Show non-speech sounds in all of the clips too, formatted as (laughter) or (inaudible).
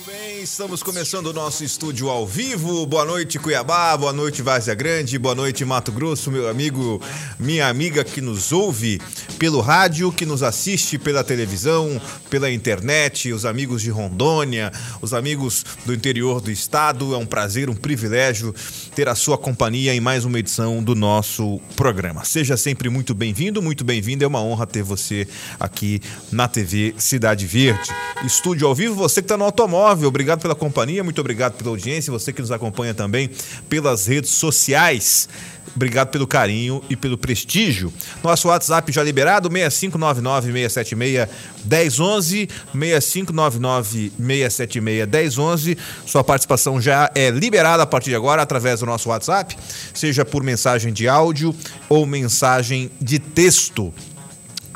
Tudo bem, estamos começando o nosso estúdio ao vivo. Boa noite, Cuiabá, boa noite, Várzea Grande, boa noite, Mato Grosso, meu amigo, minha amiga que nos ouve pelo rádio, que nos assiste pela televisão, pela internet, os amigos de Rondônia, os amigos do interior do estado. É um prazer, um privilégio ter a sua companhia em mais uma edição do nosso programa. Seja sempre muito bem-vindo, muito bem-vindo. É uma honra ter você aqui na TV Cidade Verde. Estúdio ao vivo, você que está no automóvel Obrigado pela companhia, muito obrigado pela audiência. Você que nos acompanha também pelas redes sociais. Obrigado pelo carinho e pelo prestígio. Nosso WhatsApp já liberado, 6599-676-1011, 6599-676-1011. Sua participação já é liberada a partir de agora através do nosso WhatsApp, seja por mensagem de áudio ou mensagem de texto.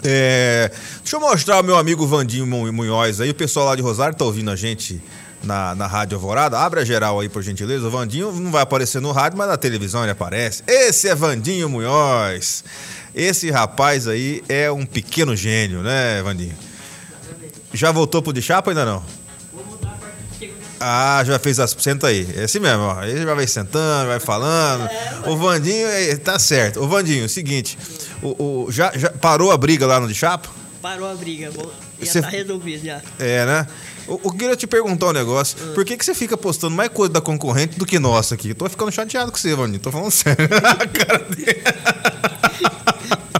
É, deixa eu mostrar o meu amigo Vandinho Munhoz aí. O pessoal lá de Rosário tá ouvindo a gente na, na Rádio Alvorada. Abre a geral aí, por gentileza. O Vandinho não vai aparecer no rádio, mas na televisão ele aparece. Esse é Vandinho Munhoz. Esse rapaz aí é um pequeno gênio, né, Vandinho? Já voltou pro de chapa ainda não? Ah, já fez as. Senta aí. É assim mesmo, ó. Ele já vai sentando, vai falando. O Vandinho, é, tá certo. O Vandinho, seguinte. O, o, já, já parou a briga lá no de chapa? Parou a briga. Já você... tá resolvido já. É, né? Eu, eu queria te perguntar um negócio. Hum. Por que, que você fica postando mais coisa da concorrente do que nossa aqui? Eu tô ficando chateado com você, Vandinho. Tô falando sério. (laughs) a cara dele. (laughs)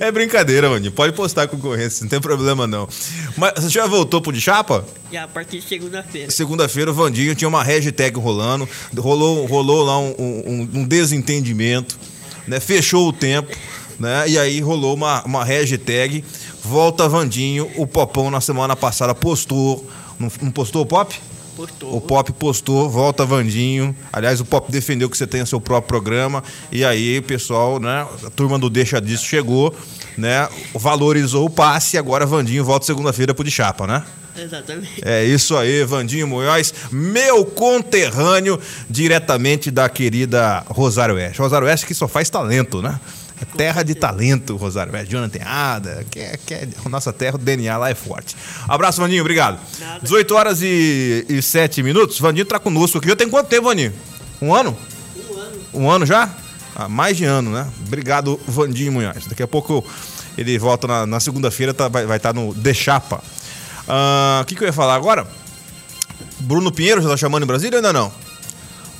É brincadeira, mano. Pode postar concorrência, não tem problema não. Mas você já voltou pro de chapa? Já, a partir de segunda-feira. Segunda-feira o Vandinho tinha uma hashtag rolando, rolou, rolou lá um, um, um desentendimento, né? Fechou o tempo, né? E aí rolou uma, uma hashtag Volta Vandinho. O Popão na semana passada postou. Não, não postou o Pop? Postou. O Pop postou, volta Vandinho. Aliás, o Pop defendeu que você tenha seu próprio programa. E aí, pessoal, né? A turma do Deixa Disso chegou, né? Valorizou o passe. Agora Vandinho volta segunda-feira pro de chapa, né? Exatamente. É isso aí, Vandinho Munhoz, meu conterrâneo, diretamente da querida Rosário Oeste. Rosário Oeste que só faz talento, né? É terra de talento, Rosário. É Jonathan Ada, que é, que é a nossa terra, o DNA lá é forte. Abraço, Vaninho, obrigado. Nada. 18 horas e, e 7 minutos. Vaninho tá conosco aqui. Já tem quanto tempo, Vaninho? Um ano? Um ano. Um ano já? Ah, mais de ano, né? Obrigado, Vandinho Munhoz. Daqui a pouco ele volta na, na segunda-feira, tá, vai estar tá no De Chapa. Ah, o que, que eu ia falar agora? Bruno Pinheiro já tá chamando em Brasília ou ainda não?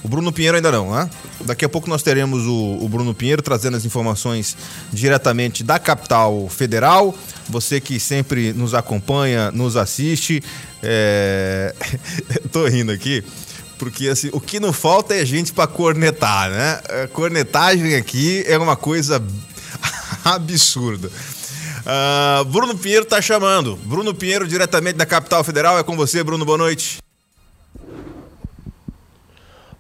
O Bruno Pinheiro ainda não, né? Daqui a pouco nós teremos o, o, Bruno Pinheiro trazendo as informações diretamente da capital federal. Você que sempre nos acompanha, nos assiste. É... (laughs) Tô rindo aqui, porque assim, o que não falta é gente para cornetar, né? A cornetagem aqui é uma coisa (laughs) absurda. Uh, Bruno Pinheiro tá chamando. Bruno Pinheiro, diretamente da capital federal. É com você, Bruno. Boa noite.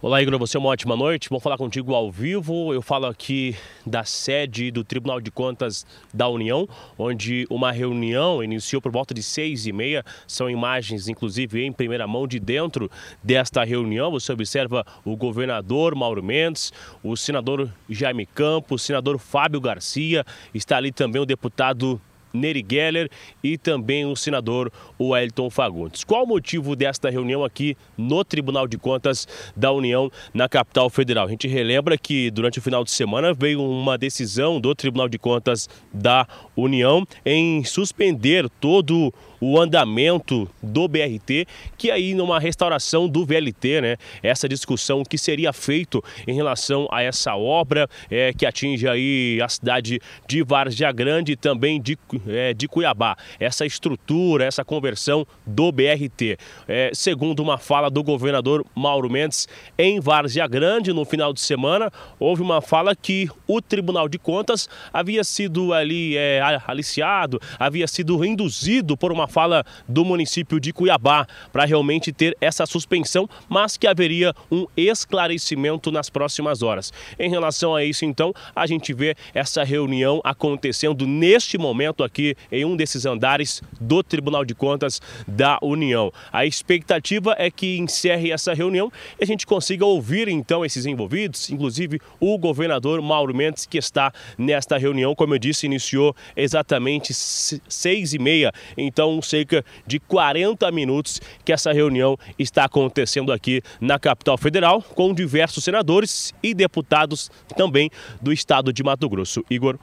Olá, Igor, você é uma ótima noite. Vamos falar contigo ao vivo. Eu falo aqui da sede do Tribunal de Contas da União, onde uma reunião iniciou por volta de seis e meia. São imagens, inclusive, em primeira mão de dentro desta reunião. Você observa o governador Mauro Mendes, o senador Jaime Campos, o senador Fábio Garcia, está ali também o deputado Neri Geller e também o senador Wellington Fagundes. Qual o motivo desta reunião aqui no Tribunal de Contas da União na capital federal? A gente relembra que durante o final de semana veio uma decisão do Tribunal de Contas da União em suspender todo o andamento do BRT, que aí numa restauração do VLT, né? Essa discussão que seria feito em relação a essa obra é, que atinge aí a cidade de Várzea Grande e também de, é, de Cuiabá. Essa estrutura, essa conversão do BRT. É, segundo uma fala do governador Mauro Mendes, em Várzea Grande, no final de semana, houve uma fala que o Tribunal de Contas havia sido ali é, aliciado, havia sido induzido por uma fala do município de Cuiabá para realmente ter essa suspensão, mas que haveria um esclarecimento nas próximas horas. Em relação a isso, então, a gente vê essa reunião acontecendo neste momento aqui em um desses andares do Tribunal de Contas da União. A expectativa é que encerre essa reunião e a gente consiga ouvir então esses envolvidos, inclusive o governador Mauro Mendes, que está nesta reunião, como eu disse, iniciou exatamente seis e meia. Então cerca de 40 minutos que essa reunião está acontecendo aqui na capital federal, com diversos senadores e deputados também do estado de Mato Grosso. Igor.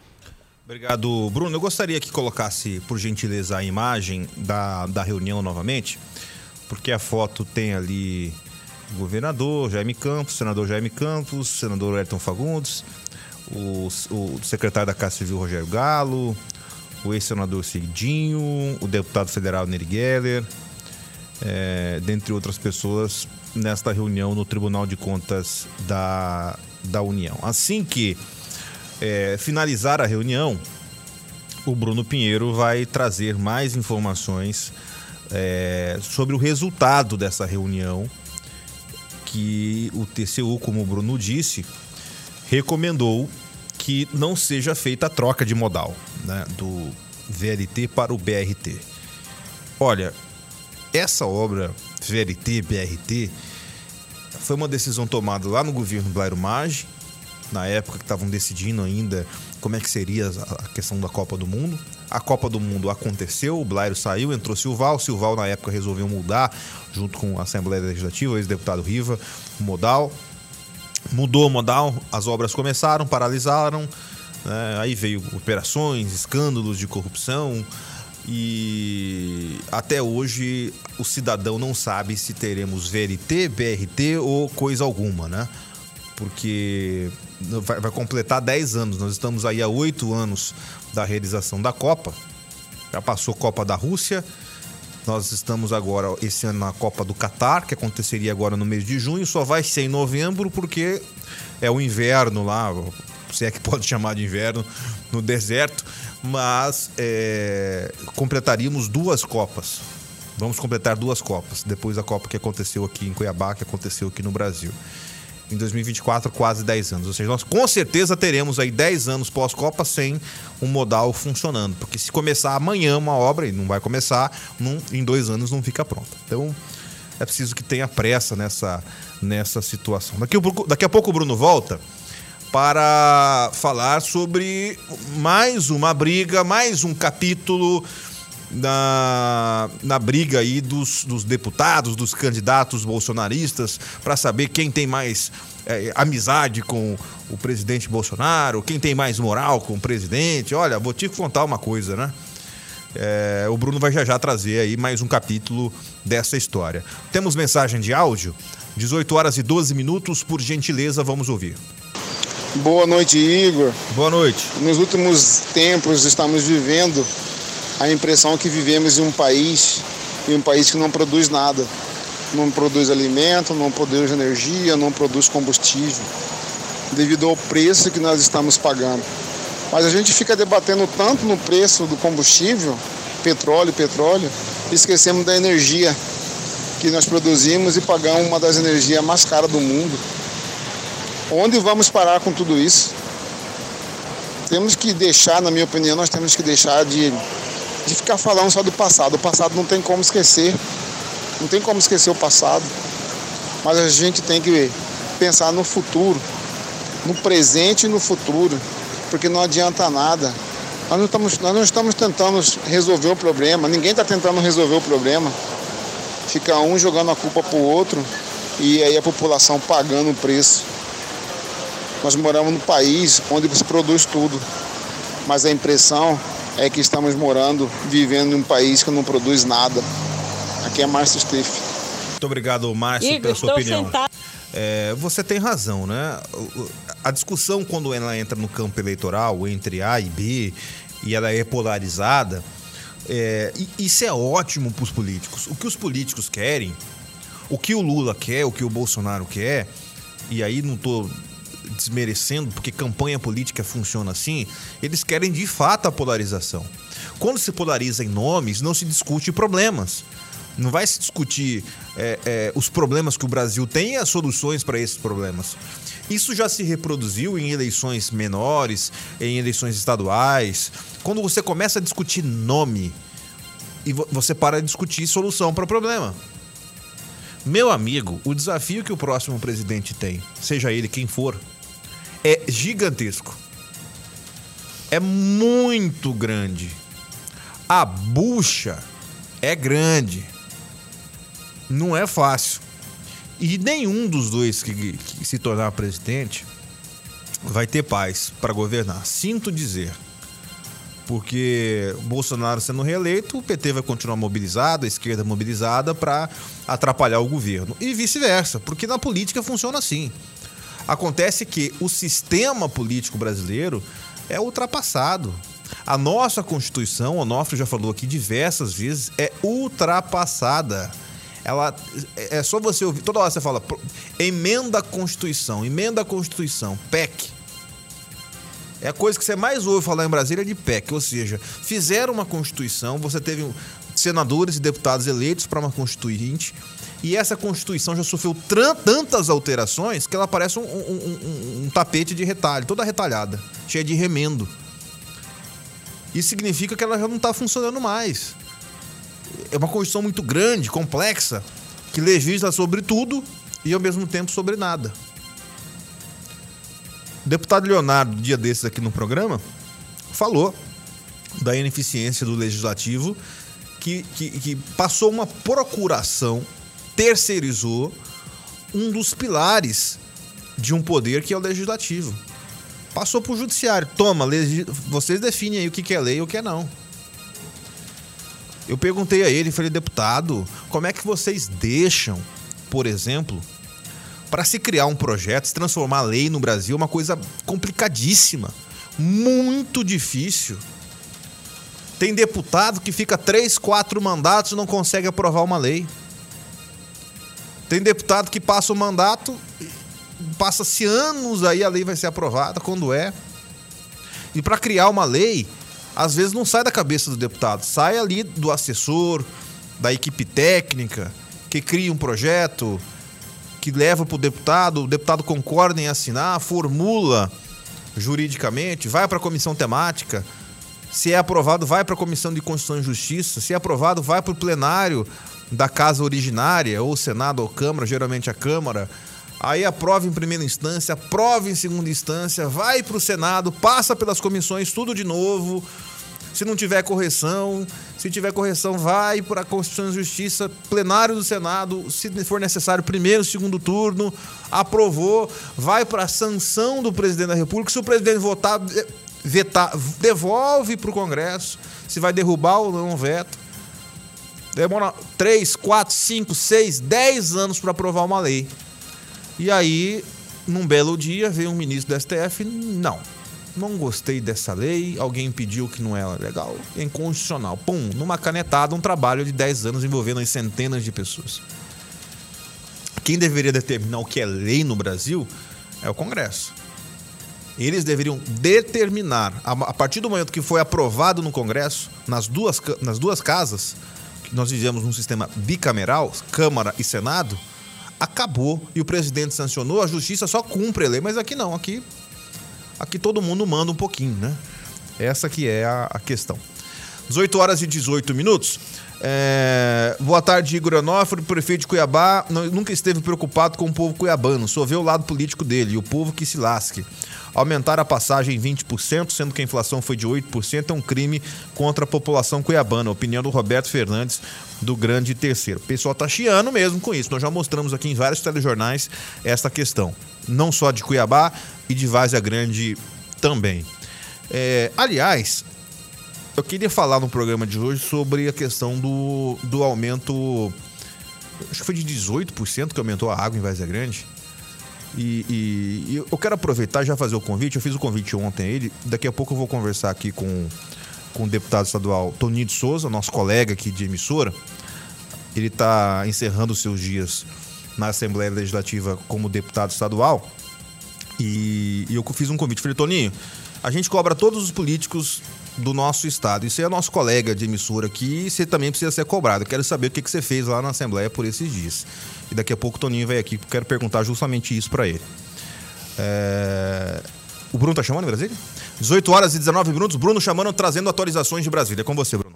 Obrigado, Bruno. Eu gostaria que colocasse, por gentileza, a imagem da, da reunião novamente, porque a foto tem ali o governador Jaime Campos, senador Jaime Campos, senador Ayrton Fagundes, o, o secretário da Casa Civil Rogério Galo, o ex-senador Cidinho, o deputado federal Neri Geller, é, dentre outras pessoas, nesta reunião no Tribunal de Contas da, da União. Assim que é, finalizar a reunião, o Bruno Pinheiro vai trazer mais informações é, sobre o resultado dessa reunião que o TCU, como o Bruno disse, recomendou que não seja feita a troca de modal né, do VLT para o BRT. Olha, essa obra VLT-BRT foi uma decisão tomada lá no governo Blairo Maggi, na época que estavam decidindo ainda como é que seria a questão da Copa do Mundo. A Copa do Mundo aconteceu, o Blairo saiu, entrou Silval. Silval, na época, resolveu mudar, junto com a Assembleia Legislativa, o ex-deputado Riva, o modal. Mudou o modal, as obras começaram, paralisaram. Né? Aí veio operações, escândalos de corrupção. E até hoje o cidadão não sabe se teremos VLT, BRT ou coisa alguma, né? Porque vai, vai completar 10 anos. Nós estamos aí há 8 anos da realização da Copa. Já passou Copa da Rússia. Nós estamos agora, esse ano, na Copa do Catar, que aconteceria agora no mês de junho. Só vai ser em novembro, porque é o inverno lá, se é que pode (laughs) chamar de inverno, no deserto. Mas é, completaríamos duas Copas. Vamos completar duas Copas, depois da Copa que aconteceu aqui em Cuiabá, que aconteceu aqui no Brasil em 2024 quase 10 anos. Ou seja, nós com certeza teremos aí 10 anos pós-Copa sem um modal funcionando. Porque se começar amanhã uma obra, e não vai começar, num, em dois anos não fica pronta. Então é preciso que tenha pressa nessa, nessa situação. Daqui, daqui a pouco o Bruno volta para falar sobre mais uma briga, mais um capítulo na, na briga aí dos, dos deputados, dos candidatos bolsonaristas, para saber quem tem mais é, amizade com o presidente Bolsonaro, quem tem mais moral com o presidente. Olha, vou te contar uma coisa, né? É, o Bruno vai já já trazer aí mais um capítulo dessa história. Temos mensagem de áudio, 18 horas e 12 minutos, por gentileza, vamos ouvir. Boa noite, Igor. Boa noite. Nos últimos tempos estamos vivendo a impressão que vivemos em um país, em um país que não produz nada. Não produz alimento, não produz energia, não produz combustível, devido ao preço que nós estamos pagando. Mas a gente fica debatendo tanto no preço do combustível, petróleo, petróleo, esquecemos da energia que nós produzimos e pagamos uma das energias mais caras do mundo. Onde vamos parar com tudo isso? Temos que deixar, na minha opinião, nós temos que deixar de de ficar falando só do passado. O passado não tem como esquecer. Não tem como esquecer o passado. Mas a gente tem que pensar no futuro, no presente e no futuro, porque não adianta nada. Nós não estamos, nós não estamos tentando resolver o problema, ninguém está tentando resolver o problema. Fica um jogando a culpa para o outro e aí a população pagando o preço. Nós moramos num país onde se produz tudo, mas a impressão é que estamos morando, vivendo em um país que não produz nada. Aqui é Márcio Steff. Muito obrigado, Márcio, Igor, pela sua opinião. É, você tem razão, né? A discussão, quando ela entra no campo eleitoral, entre A e B, e ela é polarizada, é, isso é ótimo para os políticos. O que os políticos querem, o que o Lula quer, o que o Bolsonaro quer, e aí não estou desmerecendo, porque campanha política funciona assim, eles querem de fato a polarização. Quando se polariza em nomes, não se discute problemas. Não vai se discutir é, é, os problemas que o Brasil tem e as soluções para esses problemas. Isso já se reproduziu em eleições menores, em eleições estaduais. Quando você começa a discutir nome e você para de discutir solução para o problema. Meu amigo, o desafio que o próximo presidente tem, seja ele quem for, é gigantesco. É muito grande. A bucha é grande. Não é fácil. E nenhum dos dois que, que se tornar presidente vai ter paz para governar. Sinto dizer. Porque Bolsonaro sendo reeleito, o PT vai continuar mobilizado, a esquerda mobilizada para atrapalhar o governo. E vice-versa, porque na política funciona assim. Acontece que o sistema político brasileiro é ultrapassado. A nossa Constituição, o Onofre já falou aqui diversas vezes, é ultrapassada. Ela é, é só você ouvir, toda hora você fala emenda a Constituição, emenda a Constituição, PEC. É a coisa que você mais ouve falar em Brasília de PEC, ou seja, fizeram uma Constituição, você teve senadores e deputados eleitos para uma Constituinte, e essa Constituição já sofreu tantas alterações que ela parece um, um, um, um tapete de retalho, toda retalhada, cheia de remendo. Isso significa que ela já não está funcionando mais. É uma Constituição muito grande, complexa, que legisla sobre tudo e ao mesmo tempo sobre nada. O deputado Leonardo, dia desses aqui no programa, falou da ineficiência do legislativo que, que, que passou uma procuração, terceirizou um dos pilares de um poder que é o legislativo. Passou para o judiciário. Toma, vocês definem aí o que é lei e o que é não. Eu perguntei a ele, falei, deputado, como é que vocês deixam, por exemplo, para se criar um projeto, se transformar a lei no Brasil, uma coisa complicadíssima, muito difícil. Tem deputado que fica três, quatro mandatos e não consegue aprovar uma lei. Tem deputado que passa o mandato, passa-se anos aí a lei vai ser aprovada, quando é. E para criar uma lei, às vezes não sai da cabeça do deputado, sai ali do assessor, da equipe técnica, que cria um projeto, que leva para o deputado, o deputado concorda em assinar, formula juridicamente, vai para a comissão temática. Se é aprovado, vai para a comissão de Constituição e Justiça. Se é aprovado, vai para o plenário da casa originária, ou Senado ou Câmara, geralmente a Câmara. Aí aprova em primeira instância, aprova em segunda instância, vai para o Senado, passa pelas comissões, tudo de novo. Se não tiver correção, se tiver correção, vai para a Constituição e Justiça, plenário do Senado, se for necessário, primeiro, segundo turno, aprovou, vai para a sanção do presidente da República. Se o presidente votar, vetar, devolve para o Congresso, se vai derrubar ou não veto. Demora 3, 4, 5, 6, 10 anos para aprovar uma lei. E aí, num belo dia, veio um ministro do STF, não, não gostei dessa lei, alguém pediu que não era legal, é inconstitucional. Pum, numa canetada, um trabalho de 10 anos envolvendo centenas de pessoas. Quem deveria determinar o que é lei no Brasil é o Congresso. Eles deveriam determinar, a partir do momento que foi aprovado no Congresso, nas duas, nas duas casas, nós vivemos num sistema bicameral, Câmara e Senado, acabou e o presidente sancionou, a justiça só cumpre a lei, mas aqui não, aqui Aqui todo mundo manda um pouquinho, né? Essa que é a, a questão. 18 horas e 18 minutos. É... Boa tarde, Igor Onofre, prefeito de Cuiabá. Não, nunca esteve preocupado com o povo cuiabano, só vê o lado político dele o povo que se lasque. Aumentar a passagem em 20%, sendo que a inflação foi de 8%, é um crime contra a população cuiabana. Opinião do Roberto Fernandes, do Grande Terceiro. O pessoal tá chiando mesmo com isso. Nós já mostramos aqui em vários telejornais essa questão. Não só de Cuiabá, e de Várzea Grande também. É, aliás, eu queria falar no programa de hoje sobre a questão do, do aumento. Acho que foi de 18% que aumentou a água em Várzea Grande. E, e, e, eu quero aproveitar já fazer o convite. Eu fiz o convite ontem a ele. Daqui a pouco eu vou conversar aqui com, com o deputado estadual Toninho de Souza, nosso colega aqui de emissora. Ele está encerrando seus dias na Assembleia Legislativa como deputado estadual. E, e eu fiz um convite. Falei, Toninho, a gente cobra todos os políticos do nosso estado. E é nosso colega de emissora aqui e você também precisa ser cobrado. Quero saber o que, que você fez lá na Assembleia por esses dias. E daqui a pouco o Toninho vai aqui, quero perguntar justamente isso para ele. É... O Bruno tá chamando em Brasília? 18 horas e 19 minutos. Bruno chamando, trazendo atualizações de Brasília. É com você, Bruno.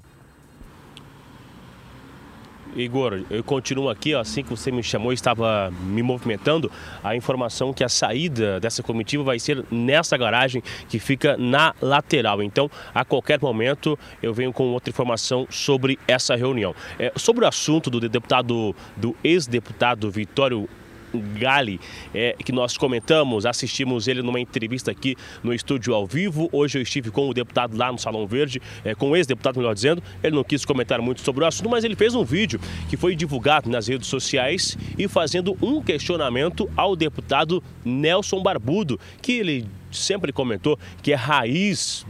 Igor, eu continuo aqui, assim que você me chamou, estava me movimentando, a informação que a saída dessa comitiva vai ser nessa garagem que fica na lateral. Então, a qualquer momento, eu venho com outra informação sobre essa reunião. É, sobre o assunto do deputado, do ex-deputado Vitório Gali, é, que nós comentamos, assistimos ele numa entrevista aqui no estúdio ao vivo. Hoje eu estive com o deputado lá no Salão Verde, é, com o ex-deputado, melhor dizendo. Ele não quis comentar muito sobre o assunto, mas ele fez um vídeo que foi divulgado nas redes sociais e fazendo um questionamento ao deputado Nelson Barbudo, que ele sempre comentou que é raiz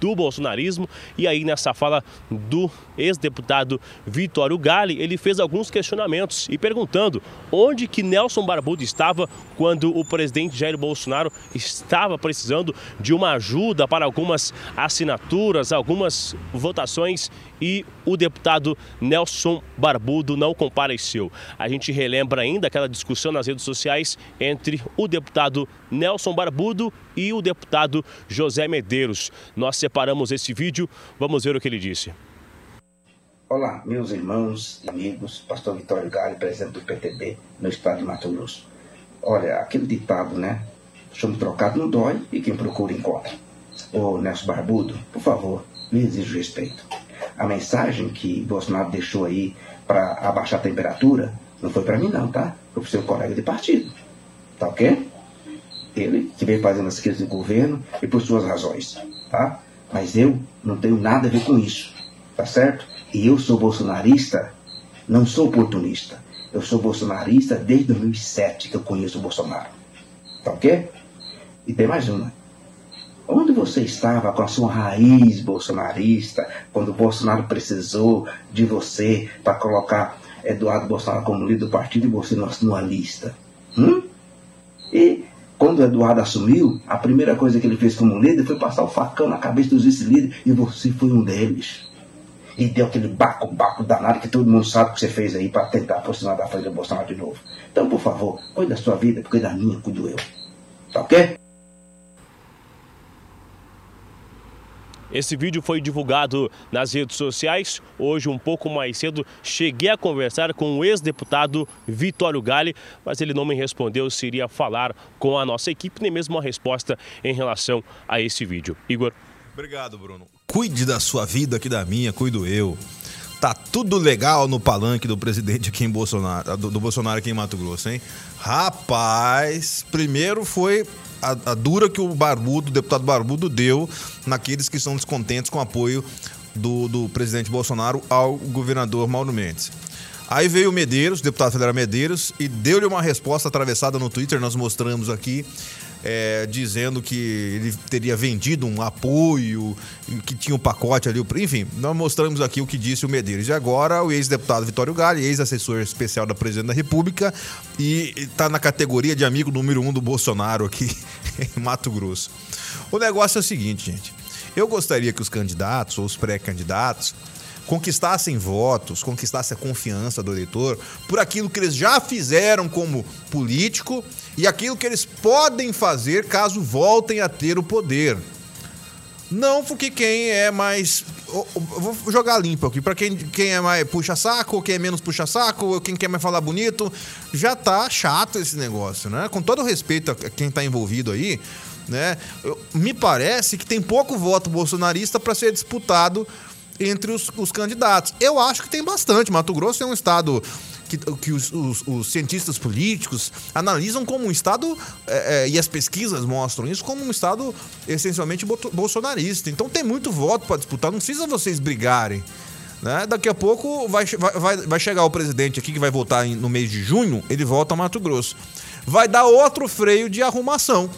do bolsonarismo. E aí, nessa fala do ex-deputado Vitório Gale, ele fez alguns questionamentos e perguntando onde que Nelson Barbudo estava quando o presidente Jair Bolsonaro estava precisando de uma ajuda para algumas assinaturas, algumas votações e o deputado Nelson Barbudo não compareceu. A gente relembra ainda aquela discussão nas redes sociais entre o deputado Nelson Barbudo e o deputado José Medeiros. Nós separamos esse vídeo, vamos ver o que ele disse. Olá, meus irmãos e amigos, pastor Vitório Gale, presidente do PTB no estado de Mato Grosso. Olha, aquele ditado, né? Chamo trocado não dói e quem procura encontra. Ô Nelson Barbudo, por favor, me exija respeito. A mensagem que Bolsonaro deixou aí para abaixar a temperatura não foi para mim não, tá? Foi para seu colega de partido. Tá ok? Ele que veio fazendo as crises do governo e por suas razões, tá? Mas eu não tenho nada a ver com isso, tá certo? E eu sou bolsonarista, não sou oportunista. Eu sou bolsonarista desde 2007 que eu conheço o Bolsonaro. Tá ok? E tem mais uma. Onde você estava com a sua raiz bolsonarista quando o Bolsonaro precisou de você para colocar Eduardo Bolsonaro como líder do partido e você não assinou a lista? Hum? E quando Eduardo assumiu, a primeira coisa que ele fez como líder foi passar o facão na cabeça dos vice-líderes e você foi um deles. E deu aquele baco-baco danado que todo mundo sabe que você fez aí para tentar aproximar da frente do Bolsonaro de novo. Então, por favor, cuide da sua vida, porque da minha cuido eu. Tá ok? Esse vídeo foi divulgado nas redes sociais. Hoje, um pouco mais cedo, cheguei a conversar com o ex-deputado Vitório Gale, mas ele não me respondeu se iria falar com a nossa equipe, nem mesmo uma resposta em relação a esse vídeo. Igor. Obrigado, Bruno. Cuide da sua vida, que da minha, cuido eu. Tá tudo legal no palanque do presidente aqui em Bolsonaro, do, do Bolsonaro aqui em Mato Grosso, hein? Rapaz, primeiro foi a, a, dura que o Barbudo, o deputado Barbudo, deu naqueles que estão descontentes com o apoio do, do presidente Bolsonaro ao governador Mauro Mendes. Aí veio o Medeiros, deputado federal Medeiros, e deu-lhe uma resposta atravessada no Twitter, nós mostramos aqui, é, dizendo que ele teria vendido um apoio, que tinha um pacote ali, enfim, nós mostramos aqui o que disse o Medeiros. E agora o ex-deputado Vitório Galli, ex-assessor especial da Presidente da República, e está na categoria de amigo número um do Bolsonaro aqui (laughs) em Mato Grosso. O negócio é o seguinte, gente. Eu gostaria que os candidatos ou os pré-candidatos conquistassem votos, conquistassem a confiança do eleitor por aquilo que eles já fizeram como político e aquilo que eles podem fazer caso voltem a ter o poder. Não porque quem é mais. Vou jogar limpo aqui. Para quem, quem é mais puxa-saco, quem é menos puxa-saco, quem quer mais falar bonito, já tá chato esse negócio, né? Com todo respeito a quem tá envolvido aí, né? Me parece que tem pouco voto bolsonarista para ser disputado entre os, os, candidatos. Eu acho que tem bastante. Mato Grosso é um estado que, que os, os, os, cientistas políticos analisam como um estado, é, é, e as pesquisas mostram isso, como um estado essencialmente bolsonarista. Então tem muito voto para disputar, não precisa vocês brigarem. Né? Daqui a pouco vai, vai, vai chegar o presidente aqui que vai votar no mês de junho, ele volta a Mato Grosso. Vai dar outro freio de arrumação.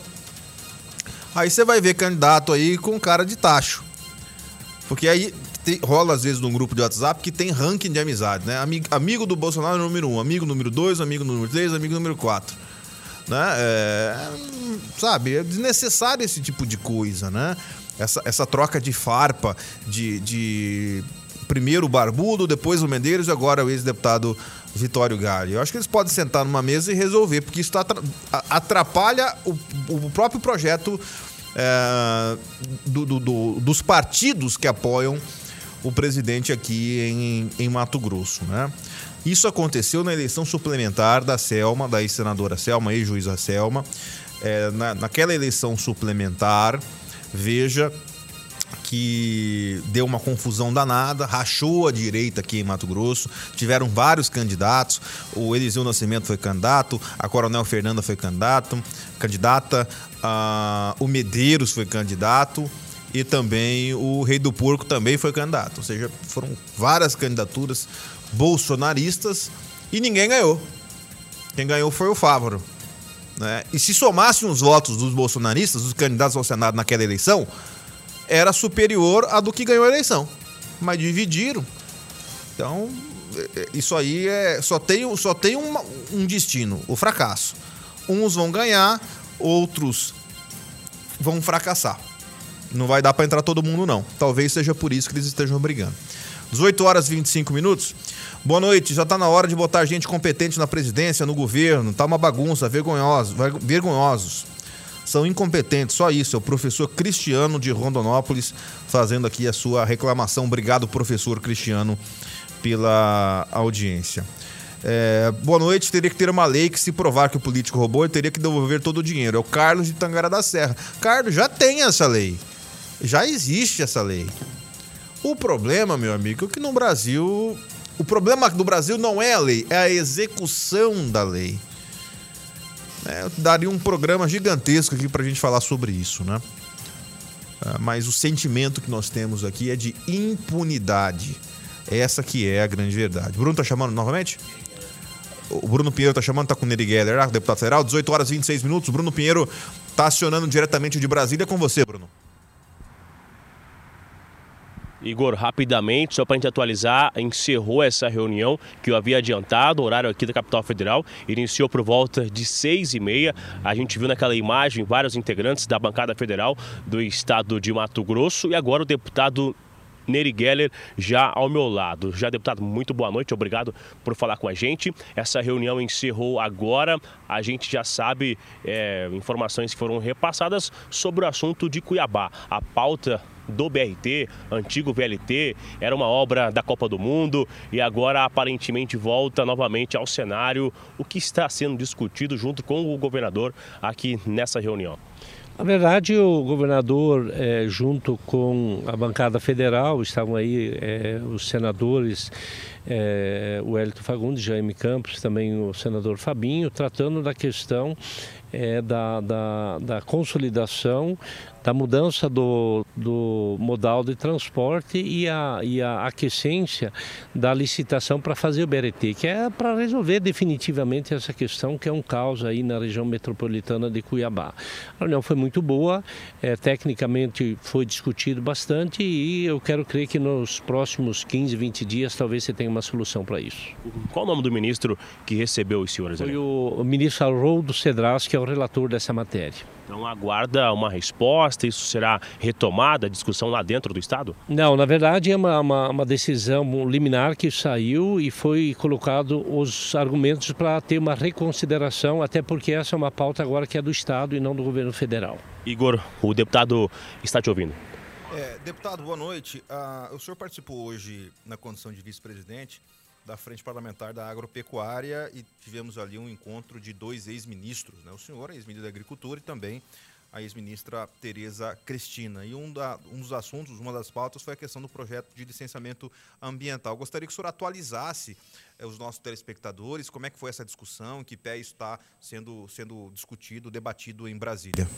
Aí você vai ver candidato aí com cara de tacho. Porque aí rola às vezes num grupo de WhatsApp que tem ranking de amizade, né? Amigo, amigo do Bolsonaro número um, amigo número dois, amigo número três, amigo número quatro. Né? É, sabe, é desnecessário esse tipo de coisa, né? Essa, essa troca de farpa, de, de primeiro o Barbudo, depois o Medeiros e agora o ex-deputado Vitório Galli. Eu acho que eles podem sentar numa mesa e resolver, porque isso atrapalha o, o próprio projeto é, do, do, do, dos partidos que apoiam o presidente aqui em, em Mato Grosso, né? Isso aconteceu na eleição suplementar da Selma, da ex-senadora Selma, ex-juíza Selma. É, na, naquela eleição suplementar, veja que deu uma confusão danada, rachou a direita aqui em Mato Grosso. Tiveram vários candidatos. O Eliseu Nascimento foi candidato, a Coronel Fernanda foi candidato, candidata, o Medeiros foi candidato e também o Rei do Porco também foi candidato. Ou seja, foram várias candidaturas bolsonaristas e ninguém ganhou. Quem ganhou foi o Fávaro. Né? E se somassem os votos dos bolsonaristas, dos candidatos ao Senado naquela eleição, era superior a do que ganhou a eleição. Mas dividiram. Então, é, é, isso aí é, só tem, só tem um, um destino, o fracasso. Uns vão ganhar, outros vão fracassar. Não vai dar para entrar todo mundo, não. Talvez seja por isso que eles estejam brigando. 18 horas e 25 minutos. Boa noite. Já está na hora de botar gente competente na presidência, no governo. Tá uma bagunça, vergonhosos, vergonhosos. São incompetentes, só isso. É o professor Cristiano de Rondonópolis fazendo aqui a sua reclamação. Obrigado, professor Cristiano, pela audiência. É, boa noite. Teria que ter uma lei que, se provar que o político roubou, ele teria que devolver todo o dinheiro. É o Carlos de Tangará da Serra. Carlos, já tem essa lei. Já existe essa lei. O problema, meu amigo, é que no Brasil. O problema do Brasil não é a lei, é a execução da lei. É, daria um programa gigantesco aqui pra gente falar sobre isso, né? É, mas o sentimento que nós temos aqui é de impunidade. Essa que é a grande verdade. Bruno tá chamando novamente? O Bruno Pinheiro tá chamando, tá com o Neri Geller, ah, deputado federal, 18 horas e 26 minutos. O Bruno Pinheiro tá acionando diretamente de Brasília com você, Bruno. Igor, rapidamente, só para a gente atualizar, encerrou essa reunião que eu havia adiantado, horário aqui da capital federal, iniciou por volta de seis e meia. A gente viu naquela imagem vários integrantes da bancada federal do estado de Mato Grosso e agora o deputado Neri Geller já ao meu lado. Já, deputado, muito boa noite, obrigado por falar com a gente. Essa reunião encerrou agora, a gente já sabe é, informações que foram repassadas sobre o assunto de Cuiabá. A pauta do BRT, antigo VLT, era uma obra da Copa do Mundo e agora aparentemente volta novamente ao cenário. O que está sendo discutido junto com o governador aqui nessa reunião? Na verdade, o governador, é, junto com a bancada federal, estavam aí é, os senadores, é, o Hélito Fagundes, Jaime Campos, também o senador Fabinho, tratando da questão é, da, da, da, consolidação, da mudança do, do modal de transporte e a, e a aquecência da licitação para fazer o BRT, que é para resolver definitivamente essa questão que é um caos aí na região metropolitana de Cuiabá. A reunião foi muito boa, é, tecnicamente foi discutido bastante e eu quero crer que nos próximos 15, 20 dias talvez você tenha uma solução para isso. Qual o nome do ministro que recebeu os senhores? Foi o, o ministro Haroldo Cedras, que é o relator dessa matéria. Então aguarda uma resposta, isso será retomada a discussão lá dentro do Estado? Não, na verdade é uma, uma, uma decisão liminar que saiu e foi colocado os argumentos para ter uma reconsideração, até porque essa é uma pauta agora que é do Estado e não do governo federal. Igor, o deputado está te ouvindo. É, deputado, boa noite. Ah, o senhor participou hoje na condição de vice-presidente da Frente Parlamentar da Agropecuária e tivemos ali um encontro de dois ex-ministros, né? o senhor, ex-ministro da Agricultura, e também a ex-ministra Tereza Cristina. E um, da, um dos assuntos, uma das pautas, foi a questão do projeto de licenciamento ambiental. Gostaria que o senhor atualizasse eh, os nossos telespectadores, como é que foi essa discussão, que pé está sendo, sendo discutido, debatido em Brasília.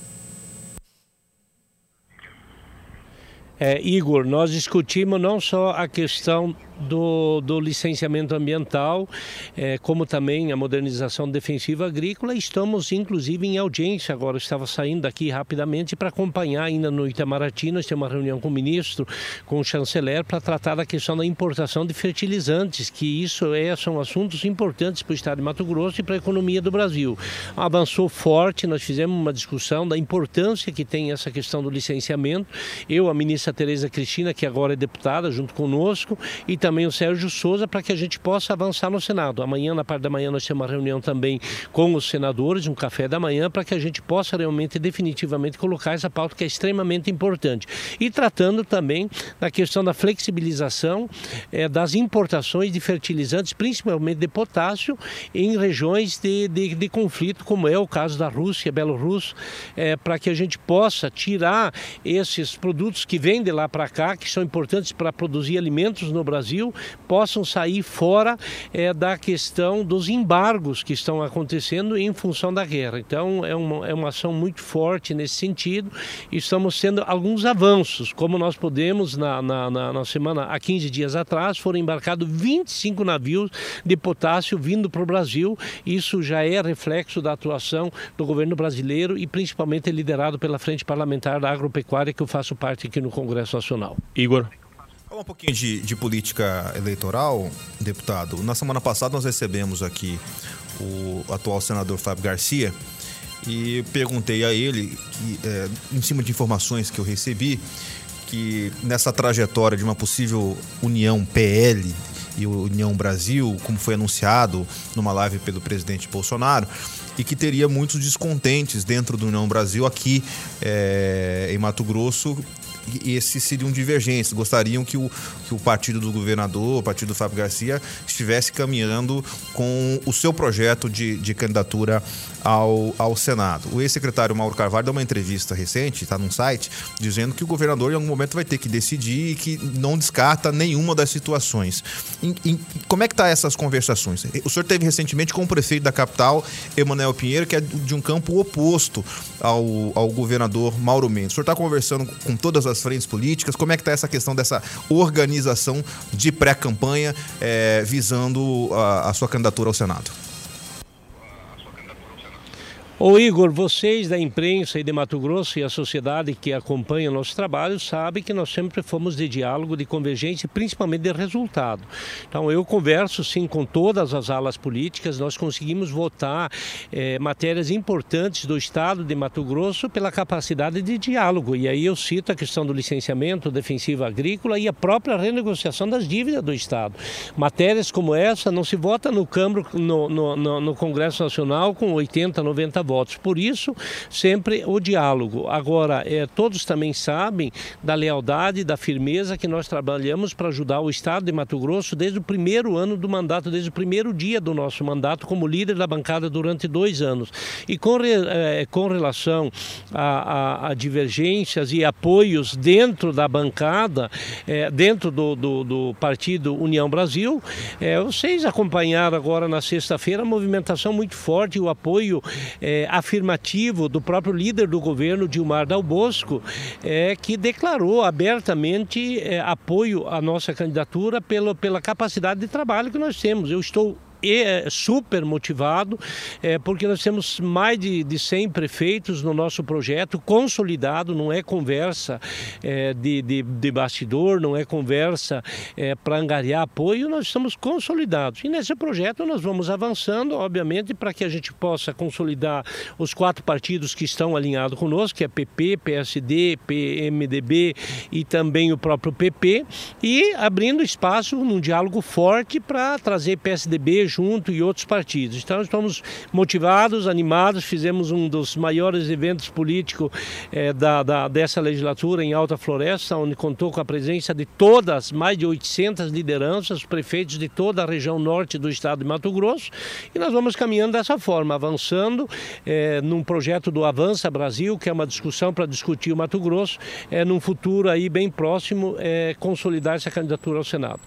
É, Igor, nós discutimos não só a questão do, do licenciamento ambiental, é, como também a modernização defensiva agrícola. Estamos, inclusive, em audiência agora. estava saindo daqui rapidamente para acompanhar ainda no Itamaraty. Nós temos uma reunião com o ministro, com o chanceler, para tratar da questão da importação de fertilizantes, que isso é, são assuntos importantes para o estado de Mato Grosso e para a economia do Brasil. Avançou forte, nós fizemos uma discussão da importância que tem essa questão do licenciamento. Eu, a ministra Tereza Cristina, que agora é deputada, junto conosco, e também também o Sérgio Souza para que a gente possa avançar no Senado. Amanhã, na parte da manhã, nós temos uma reunião também com os senadores, um café da manhã, para que a gente possa realmente, definitivamente, colocar essa pauta que é extremamente importante. E tratando também da questão da flexibilização é, das importações de fertilizantes, principalmente de potássio, em regiões de, de, de conflito, como é o caso da Rússia, Bielorrússia, é, para que a gente possa tirar esses produtos que vêm de lá para cá, que são importantes para produzir alimentos no Brasil, possam sair fora é, da questão dos embargos que estão acontecendo em função da guerra. Então, é uma, é uma ação muito forte nesse sentido e estamos tendo alguns avanços, como nós podemos, na, na, na, na semana, há 15 dias atrás, foram embarcados 25 navios de potássio vindo para o Brasil. Isso já é reflexo da atuação do governo brasileiro e principalmente liderado pela Frente Parlamentar da Agropecuária, que eu faço parte aqui no Congresso Nacional. Igor. Falar um pouquinho de, de, política eleitoral, deputado. Na semana passada nós recebemos aqui o atual senador Fábio Garcia e perguntei a ele, que, é, em cima de informações que eu recebi, que nessa trajetória de uma possível união PL e União Brasil, como foi anunciado numa live pelo presidente Bolsonaro, e que teria muitos descontentes dentro do União Brasil aqui é, em Mato Grosso esses seriam divergentes. Gostariam que o, que o partido do governador, o partido do Fábio Garcia, estivesse caminhando com o seu projeto de, de candidatura ao, ao Senado. O ex-secretário Mauro Carvalho deu uma entrevista recente, está num site, dizendo que o governador em algum momento vai ter que decidir e que não descarta nenhuma das situações. Em, em, como é que está essas conversações? O senhor teve recentemente com o prefeito da capital, Emanuel Pinheiro, que é de um campo oposto ao, ao governador Mauro Mendes. O senhor está conversando com todas as frentes políticas? Como é que está essa questão dessa organização de pré-campanha é, visando a, a sua candidatura ao Senado? Ô Igor, vocês da imprensa e de Mato Grosso e a sociedade que acompanha o nosso trabalho sabem que nós sempre fomos de diálogo, de convergência, principalmente de resultado. Então eu converso sim com todas as alas políticas, nós conseguimos votar é, matérias importantes do Estado de Mato Grosso pela capacidade de diálogo. E aí eu cito a questão do licenciamento defensivo agrícola e a própria renegociação das dívidas do Estado. Matérias como essa não se vota no, Câmara, no, no, no, no Congresso Nacional com 80, 90 votos votos. Por isso, sempre o diálogo. Agora, é, todos também sabem da lealdade, da firmeza que nós trabalhamos para ajudar o Estado de Mato Grosso desde o primeiro ano do mandato, desde o primeiro dia do nosso mandato, como líder da bancada durante dois anos. E com, é, com relação a, a, a, divergências e apoios dentro da bancada, é, dentro do, do, do, partido União Brasil, é, vocês acompanharam agora na sexta-feira a movimentação muito forte, o apoio é, afirmativo do próprio líder do governo, Dilmar Dal Bosco, é, que declarou abertamente é, apoio à nossa candidatura pelo, pela capacidade de trabalho que nós temos. Eu estou é super motivado, é, porque nós temos mais de, de 100 prefeitos no nosso projeto, consolidado, não é conversa é, de, de, de, bastidor, não é conversa é, para angariar apoio, nós estamos consolidados. E nesse projeto nós vamos avançando, obviamente, para que a gente possa consolidar os quatro partidos que estão alinhados conosco, que é PP, PSD, PMDB e também o próprio PP, e abrindo espaço num diálogo forte para trazer PSDB junto e outros partidos. Então estamos motivados, animados, fizemos um dos maiores eventos políticos eh, da, da, dessa legislatura em Alta Floresta, onde contou com a presença de todas, mais de 800 lideranças, prefeitos de toda a região norte do estado de Mato Grosso, e nós vamos caminhando dessa forma, avançando eh, num projeto do Avança Brasil, que é uma discussão para discutir o Mato Grosso, eh, num futuro aí bem próximo, eh, consolidar essa candidatura ao Senado.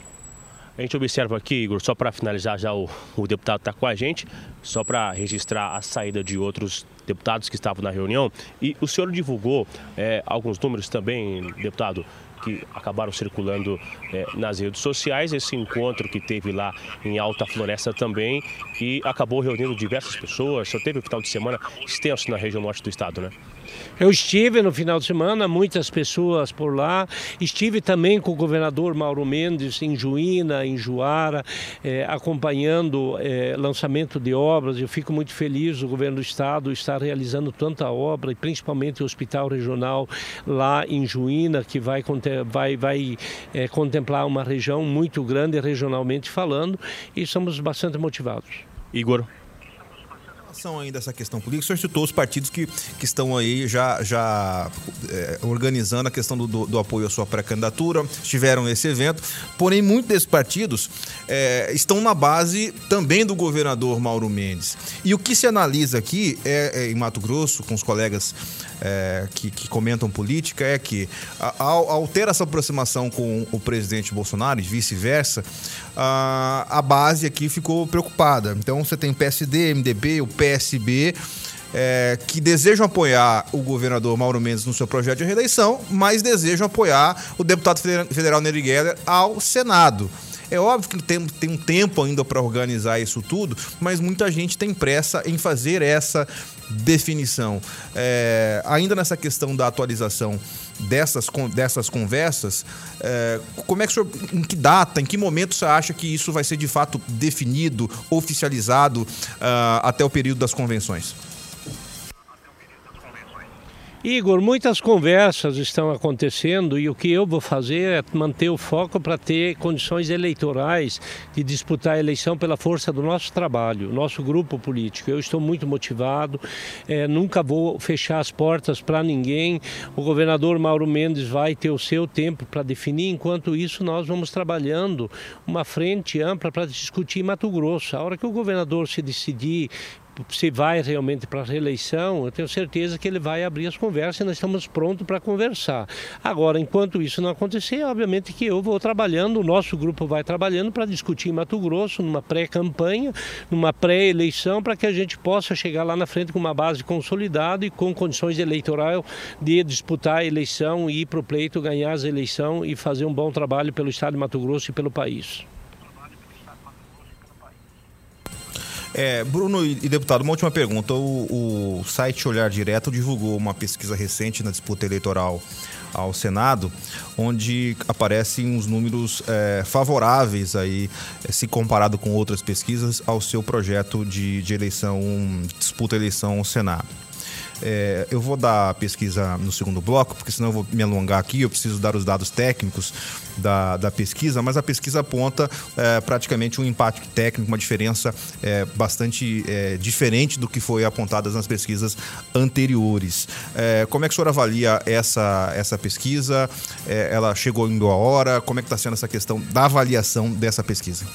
A gente observa aqui, Igor, só para finalizar já o, o deputado está com a gente, só para registrar a saída de outros deputados que estavam na reunião. E o senhor divulgou é, alguns números também, deputado, que acabaram circulando é, nas redes sociais. Esse encontro que teve lá em Alta Floresta também e acabou reunindo diversas pessoas. Só teve um final de semana extenso na região norte do estado, né? Eu estive no final de semana, muitas pessoas por lá. Estive também com o governador Mauro Mendes em Juína, em Juara, eh, acompanhando eh, lançamento de obras. Eu fico muito feliz o governo do estado estar realizando tanta obra, e principalmente o hospital regional lá em Juína, que vai, vai, vai eh, contemplar uma região muito grande regionalmente falando, e estamos bastante motivados. Igor relação ainda a essa questão política, o senhor citou os partidos que, que estão aí já, já é, organizando a questão do, do, do, apoio à sua pré-candidatura, estiveram nesse evento, porém muitos desses partidos é, estão na base também do governador Mauro Mendes. E o que se analisa aqui é, é em Mato Grosso, com os colegas é, que, que, comentam política, é que ao, ao, ter essa aproximação com o presidente Bolsonaro e vice-versa, a, a base aqui ficou preocupada. Então você tem PSD, MDB, o PSB. É, que desejam apoiar o governador Mauro Mendes no seu projeto de reeleição, mas desejam apoiar o deputado federal Nery Geller ao Senado. É óbvio que tem, tem um tempo ainda para organizar isso tudo, mas muita gente tem pressa em fazer essa definição. É, ainda nessa questão da atualização dessas, dessas conversas, é, como é que senhor, em que data, em que momento você acha que isso vai ser de fato definido, oficializado uh, até o período das convenções? Igor, muitas conversas estão acontecendo e o que eu vou fazer é manter o foco para ter condições eleitorais de disputar a eleição pela força do nosso trabalho, nosso grupo político. Eu estou muito motivado, é, nunca vou fechar as portas para ninguém. O governador Mauro Mendes vai ter o seu tempo para definir, enquanto isso nós vamos trabalhando uma frente ampla para discutir Mato Grosso. A hora que o governador se decidir se vai realmente para a reeleição, eu tenho certeza que ele vai abrir as conversas e nós estamos prontos para conversar. Agora, enquanto isso não acontecer, obviamente que eu vou trabalhando, o nosso grupo vai trabalhando para discutir em Mato Grosso, numa pré-campanha, numa pré-eleição, para que a gente possa chegar lá na frente com uma base consolidada e com condições eleitorais de disputar a eleição, ir para o pleito, ganhar as eleições e fazer um bom trabalho pelo Estado de Mato Grosso e pelo país. É, Bruno e deputado, uma última pergunta. O, o site Olhar Direto divulgou uma pesquisa recente na disputa eleitoral ao Senado, onde aparecem uns números é, favoráveis aí, é, se comparado com outras pesquisas, ao seu projeto de, de eleição, disputa eleição ao Senado. É, eu vou dar pesquisa no segundo bloco, porque senão eu vou me alongar aqui, eu preciso dar os dados técnicos da, da pesquisa, mas a pesquisa aponta é, praticamente um impacto técnico, uma diferença é, bastante é, diferente do que foi apontada nas pesquisas anteriores. É, como é que o senhor avalia essa, essa pesquisa? É, ela chegou indo a hora? Como é que está sendo essa questão da avaliação dessa pesquisa?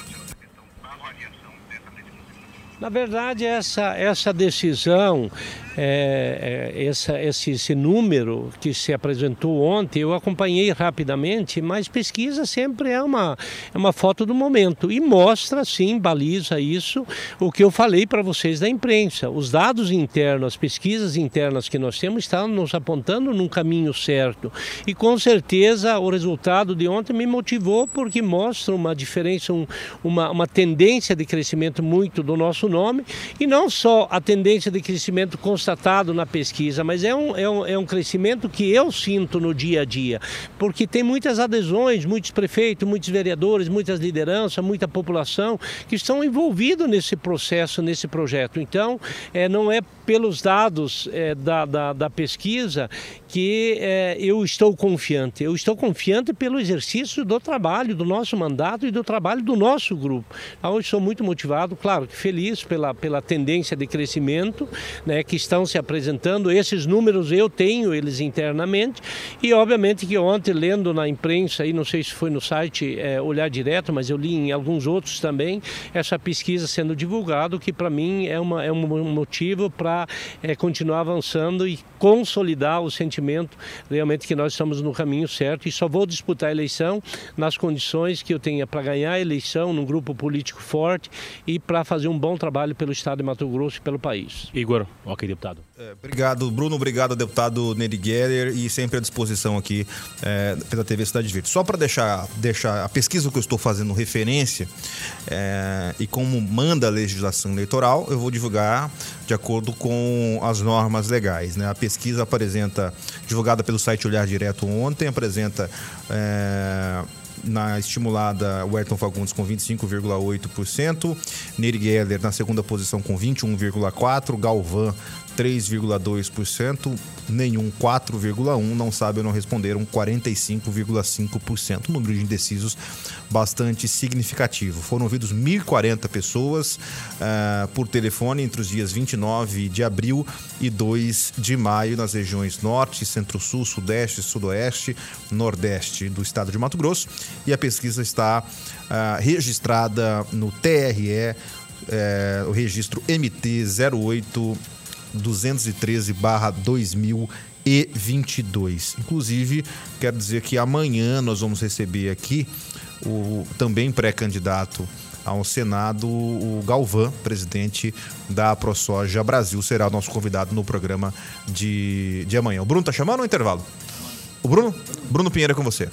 Na verdade, essa, essa decisão é, é, essa, esse, esse, número que se apresentou ontem, eu acompanhei rapidamente, mas pesquisa sempre é uma, é uma foto do momento e mostra, sim, baliza isso, o que eu falei para vocês da imprensa. Os dados internos, as pesquisas internas que nós temos estão nos apontando num caminho certo. E com certeza o resultado de ontem me motivou porque mostra uma diferença, um, uma, uma tendência de crescimento muito do nosso nome e não só a tendência de crescimento constatado na pesquisa, mas é um, é um, é um crescimento que eu sinto no dia a dia, porque tem muitas adesões, muitos prefeitos, muitos vereadores, muitas lideranças, muita população que estão envolvidos nesse processo, nesse projeto. Então, é, não é pelos dados é, da, da, da, pesquisa que é, eu estou confiante. Eu estou confiante pelo exercício do trabalho, do nosso mandato e do trabalho do nosso grupo. Então, eu estou muito motivado, claro, feliz pela, pela tendência de crescimento né, que estão se apresentando. Esses números eu tenho eles internamente e obviamente que ontem lendo na imprensa, aí não sei se foi no site é, Olhar Direto, mas eu li em alguns outros também, essa pesquisa sendo divulgada, que para mim é, uma, é um motivo para é, continuar avançando e consolidar o sentimento realmente que nós estamos no caminho certo e só vou disputar a eleição nas condições que eu tenha para ganhar a eleição num grupo político forte e para fazer um bom trabalho pelo Estado de Mato Grosso e pelo país. Igor, ok, deputado. É, obrigado, Bruno. Obrigado, deputado Nery Geller, e sempre à disposição aqui é, pela TV Cidade Verde. Só para deixar, deixar a pesquisa que eu estou fazendo referência é, e como manda a legislação eleitoral, eu vou divulgar de acordo com as normas legais. Né? A pesquisa apresenta, divulgada pelo site Olhar Direto ontem, apresenta é, na estimulada o Ayrton Fagundes com 25,8%, Nery Geller na segunda posição com 21,4%, Galvão 3,2%, nenhum 4,1%, não sabe ou não responderam 45,5%. Um número de indecisos bastante significativo. Foram ouvidos 1.040 pessoas uh, por telefone entre os dias 29 de abril e 2 de maio nas regiões Norte, Centro-Sul, Sudeste, Sudoeste, Nordeste do estado de Mato Grosso. E a pesquisa está uh, registrada no TRE, eh, o registro MT 08 213/2022. Inclusive, quero dizer que amanhã nós vamos receber aqui o também pré-candidato ao Senado, o Galvão, presidente da ProSoja Brasil, será o nosso convidado no programa de, de amanhã. O Bruno tá chamando ou intervalo? O Bruno? Bruno Pinheiro é com você.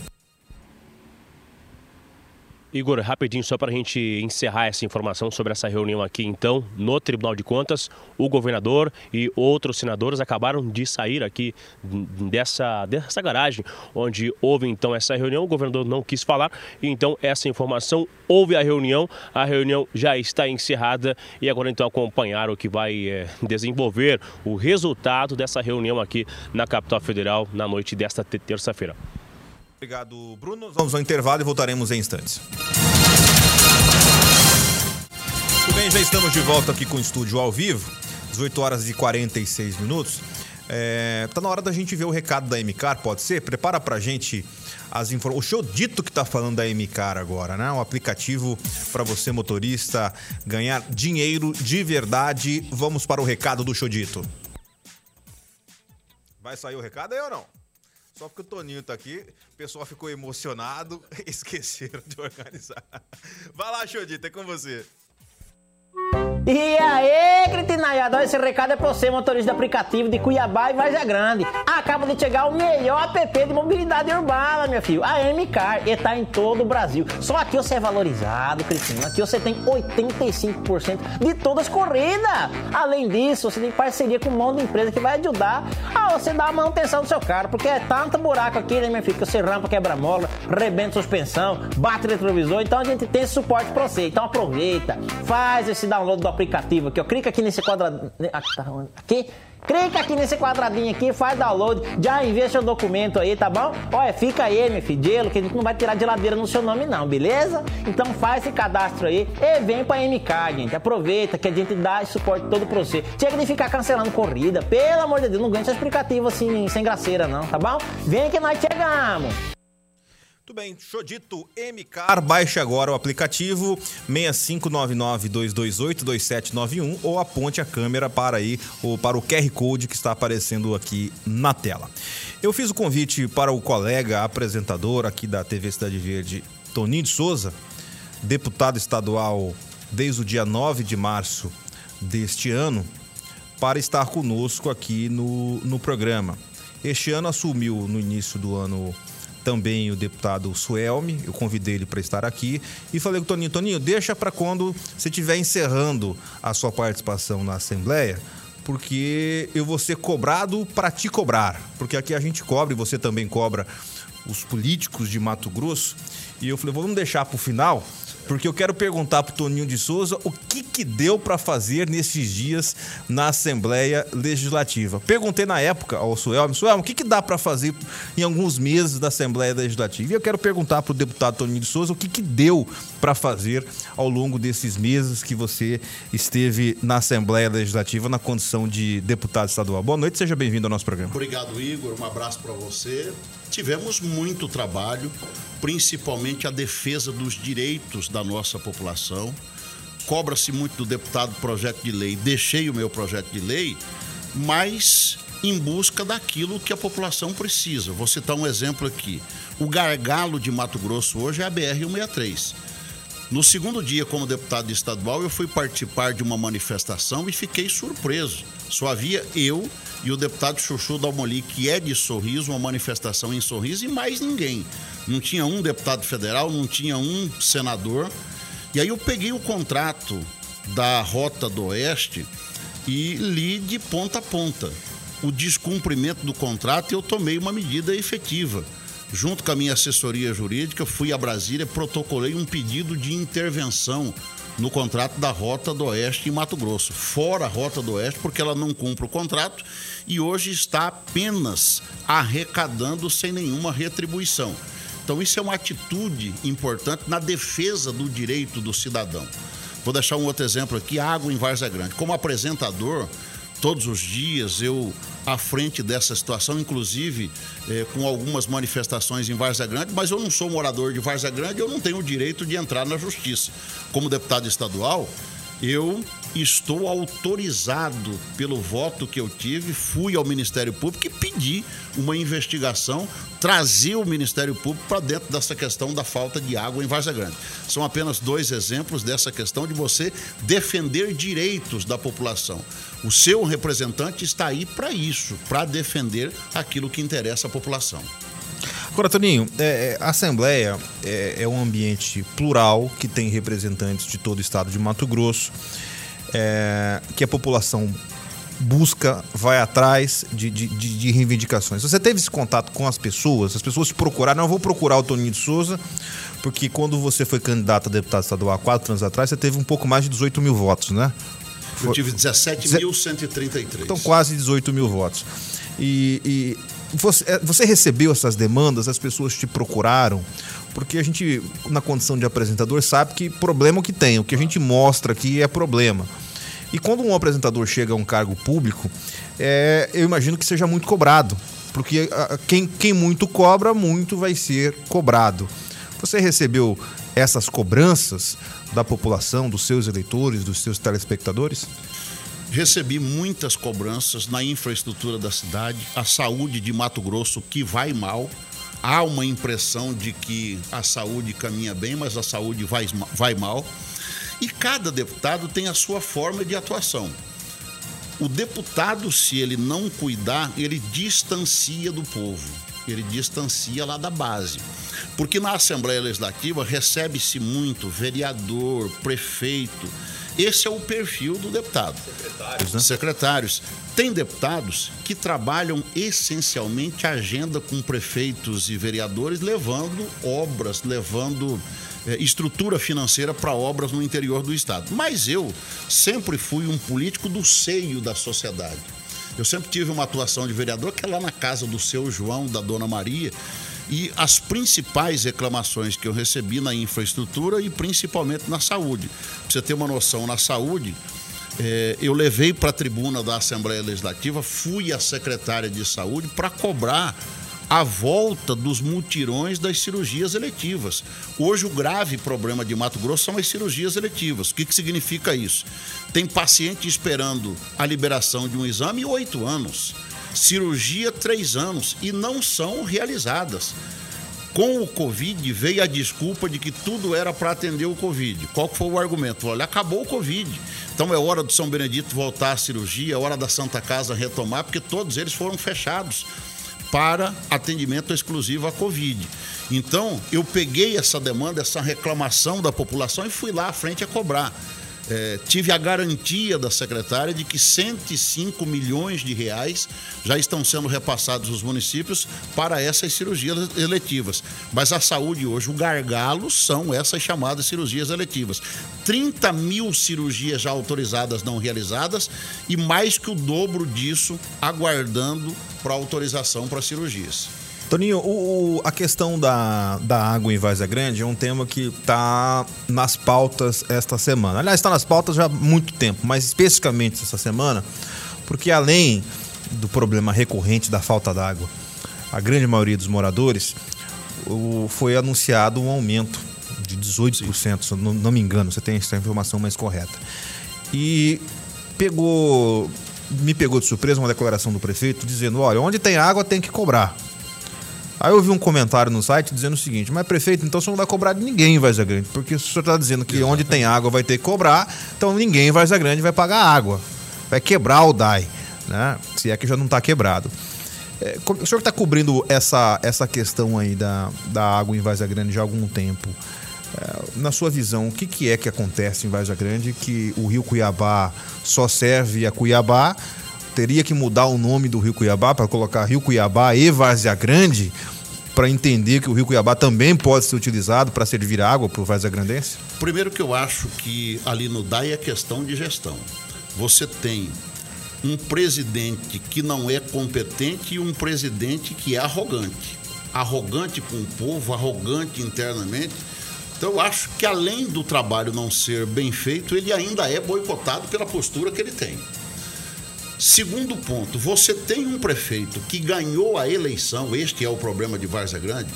Igor, rapidinho, só para a gente encerrar essa informação sobre essa reunião aqui, então, no Tribunal de Contas, o governador e outros senadores acabaram de sair aqui dessa, dessa garagem onde houve então essa reunião. O governador não quis falar, então essa informação houve a reunião, a reunião já está encerrada e agora então acompanhar o que vai é, desenvolver o resultado dessa reunião aqui na capital federal na noite desta terça-feira. Obrigado, Bruno. Vamos ao intervalo e voltaremos em instantes. Muito bem, já estamos de volta aqui com o estúdio ao vivo, 18 horas e 46 minutos. É, tá na hora da gente ver o recado da MCAR, pode ser? Prepara pra gente as informações. O show dito que tá falando da MCAR agora, né? Um aplicativo para você, motorista, ganhar dinheiro de verdade. Vamos para o recado do show dito. Vai sair o recado aí ou não? Só porque o Toninho tá aqui, o pessoal ficou emocionado, (laughs) esqueceram de organizar. Vai lá, Xodita, é com você. E aí, cretinaiada, esse recado é pra você, motorista de aplicativo de Cuiabá e Várzea Grande. Acaba de chegar o melhor app de mobilidade urbana, meu filho, a M-Car, e tá em todo o Brasil. Só aqui você é valorizado, cretino, aqui você tem 85% de todas as corridas. Além disso, você tem parceria com um monte de empresa que vai ajudar a você dar a manutenção do seu carro, porque é tanto buraco aqui, né, meu filho, que você rampa, quebra mola, rebenta suspensão, bate retrovisor, então a gente tem esse suporte pra você. Então aproveita, faz esse download do aplicativo aqui, ó. Clica aqui nesse quadradinho. Aqui, tá aqui. Clica aqui nesse quadradinho aqui, faz download, já envia seu documento aí, tá bom? Olha, fica aí, meu filho, gelo, que a gente não vai tirar geladeira no seu nome não, beleza? Então faz esse cadastro aí e vem pra MK, gente. Aproveita que a gente dá esse suporte todo pra você. Chega de ficar cancelando corrida, pelo amor de Deus, não ganha esse aplicativo assim, sem graceira não, tá bom? Vem que nós chegamos! Muito bem, Xodito MCAR, baixe agora o aplicativo 65992282791 ou aponte a câmera para aí ou para o QR Code que está aparecendo aqui na tela. Eu fiz o convite para o colega apresentador aqui da TV Cidade Verde, Toninho de Souza, deputado estadual desde o dia 9 de março deste ano, para estar conosco aqui no, no programa. Este ano assumiu no início do ano também o deputado Suelme, eu convidei ele para estar aqui. E falei com o Toninho, Toninho, deixa para quando você estiver encerrando a sua participação na Assembleia, porque eu vou ser cobrado para te cobrar, porque aqui a gente cobra e você também cobra os políticos de Mato Grosso. E eu falei, vamos deixar para o final, porque eu quero perguntar pro Toninho de Souza o que que deu para fazer nesses dias na Assembleia Legislativa. Perguntei na época ao Suelmo, Suelmo, o que que dá para fazer em alguns meses da Assembleia Legislativa? E eu quero perguntar pro deputado Toninho de Souza o que que deu para fazer ao longo desses meses que você esteve na Assembleia Legislativa na condição de deputado estadual. Boa noite, seja bem-vindo ao nosso programa. Obrigado, Igor. Um abraço para você. Tivemos muito trabalho, principalmente a defesa dos direitos da nossa população. Cobra-se muito do deputado projeto de lei. Deixei o meu projeto de lei, mas em busca daquilo que a população precisa. Vou citar um exemplo aqui. O gargalo de Mato Grosso hoje é a BR-163. No segundo dia, como deputado estadual, eu fui participar de uma manifestação e fiquei surpreso. Só havia eu e o deputado Chuchu Dalmoli, que é de Sorriso, uma manifestação em Sorriso, e mais ninguém. Não tinha um deputado federal, não tinha um senador. E aí eu peguei o contrato da Rota do Oeste e li de ponta a ponta o descumprimento do contrato e eu tomei uma medida efetiva. Junto com a minha assessoria jurídica, fui a Brasília e protocolei um pedido de intervenção no contrato da Rota do Oeste em Mato Grosso. Fora a Rota do Oeste, porque ela não cumpre o contrato e hoje está apenas arrecadando sem nenhuma retribuição. Então, isso é uma atitude importante na defesa do direito do cidadão. Vou deixar um outro exemplo aqui: água em Várzea Grande. Como apresentador, todos os dias eu à frente dessa situação, inclusive eh, com algumas manifestações em Várzea Grande, mas eu não sou morador de Várzea Grande, eu não tenho o direito de entrar na justiça. Como deputado estadual, eu estou autorizado pelo voto que eu tive, fui ao Ministério Público e pedi uma investigação, trazer o Ministério Público para dentro dessa questão da falta de água em Varza Grande. São apenas dois exemplos dessa questão de você defender direitos da população. O seu representante está aí para isso, para defender aquilo que interessa à população. Agora, Toninho, é, é, a Assembleia é, é, um ambiente plural que tem representantes de todo o estado de Mato Grosso, é, que a população busca, vai atrás de, de, de, reivindicações. Você teve esse contato com as pessoas? As pessoas te procuraram? Não, eu vou procurar o Toninho de Souza, porque quando você foi candidato a deputado estadual há quatro anos atrás, você teve um pouco mais de 18 mil votos, né? Eu tive 17.133. Então, quase 18 mil votos. E, e você, é, você recebeu essas demandas, as pessoas te procuraram, porque a gente, na condição de apresentador, sabe que problema que tem, o que a gente mostra aqui é problema. E quando um apresentador chega a um cargo público, é, eu imagino que seja muito cobrado, porque quem, quem muito cobra, muito vai ser cobrado. Você recebeu essas cobranças da população, dos seus eleitores, dos seus telespectadores? Recebi muitas cobranças na infraestrutura da cidade, a saúde de Mato Grosso que vai mal. Há uma impressão de que a saúde caminha bem, mas a saúde vai, vai mal. E cada deputado tem a sua forma de atuação. O deputado, se ele não cuidar, ele distancia do povo, ele distancia lá da base. Porque na Assembleia Legislativa recebe-se muito vereador, prefeito, esse é o perfil do deputado. Secretários, né? Secretários. Tem deputados que trabalham essencialmente a agenda com prefeitos e vereadores, levando obras, levando é, estrutura financeira para obras no interior do estado. Mas eu sempre fui um político do seio da sociedade. Eu sempre tive uma atuação de vereador que é lá na casa do seu João, da dona Maria, e as principais reclamações que eu recebi na infraestrutura e principalmente na saúde. Para você ter uma noção, na saúde, é, eu levei para a tribuna da Assembleia Legislativa, fui à secretária de saúde para cobrar a volta dos mutirões das cirurgias eletivas. Hoje, o grave problema de Mato Grosso são as cirurgias eletivas. O que, que significa isso? Tem paciente esperando a liberação de um exame oito anos cirurgia três anos e não são realizadas. Com o Covid veio a desculpa de que tudo era para atender o Covid. Qual foi o argumento? Olha, acabou o Covid. Então é hora do São Benedito voltar à cirurgia, é hora da Santa Casa retomar, porque todos eles foram fechados para atendimento exclusivo à Covid. Então, eu peguei essa demanda, essa reclamação da população e fui lá à frente a cobrar é, tive a garantia da secretária de que 105 milhões de reais já estão sendo repassados aos municípios para essas cirurgias eletivas. Mas a saúde hoje, o gargalo são essas chamadas cirurgias eletivas. 30 mil cirurgias já autorizadas não realizadas e mais que o dobro disso aguardando para autorização para cirurgias. Toninho, o, o, a questão da, da água em Vaza Grande é um tema que está nas pautas esta semana. Aliás, está nas pautas já há muito tempo, mas especificamente essa semana, porque além do problema recorrente da falta d'água, a grande maioria dos moradores, o, foi anunciado um aumento de 18%, se não, não me engano, você tem essa informação mais correta. E pegou, me pegou de surpresa uma declaração do prefeito dizendo: olha, onde tem água tem que cobrar. Aí eu vi um comentário no site dizendo o seguinte: Mas prefeito, então você não vai cobrar de ninguém em Varza Grande, porque o senhor está dizendo que onde tem água vai ter que cobrar, então ninguém em Varza Grande vai pagar água. Vai quebrar o DAI, né? Se é que já não está quebrado. É, o senhor está cobrindo essa, essa questão aí da, da água em Varza Grande já há algum tempo. É, na sua visão, o que, que é que acontece em Varja Grande que o Rio Cuiabá só serve a Cuiabá? Teria que mudar o nome do Rio Cuiabá para colocar Rio Cuiabá e Várzea Grande para entender que o Rio Cuiabá também pode ser utilizado para servir água para o Várzea Grandense? Primeiro que eu acho que ali no DAI é questão de gestão. Você tem um presidente que não é competente e um presidente que é arrogante. Arrogante com o povo, arrogante internamente. Então eu acho que além do trabalho não ser bem feito, ele ainda é boicotado pela postura que ele tem. Segundo ponto, você tem um prefeito que ganhou a eleição, este é o problema de Várzea Grande,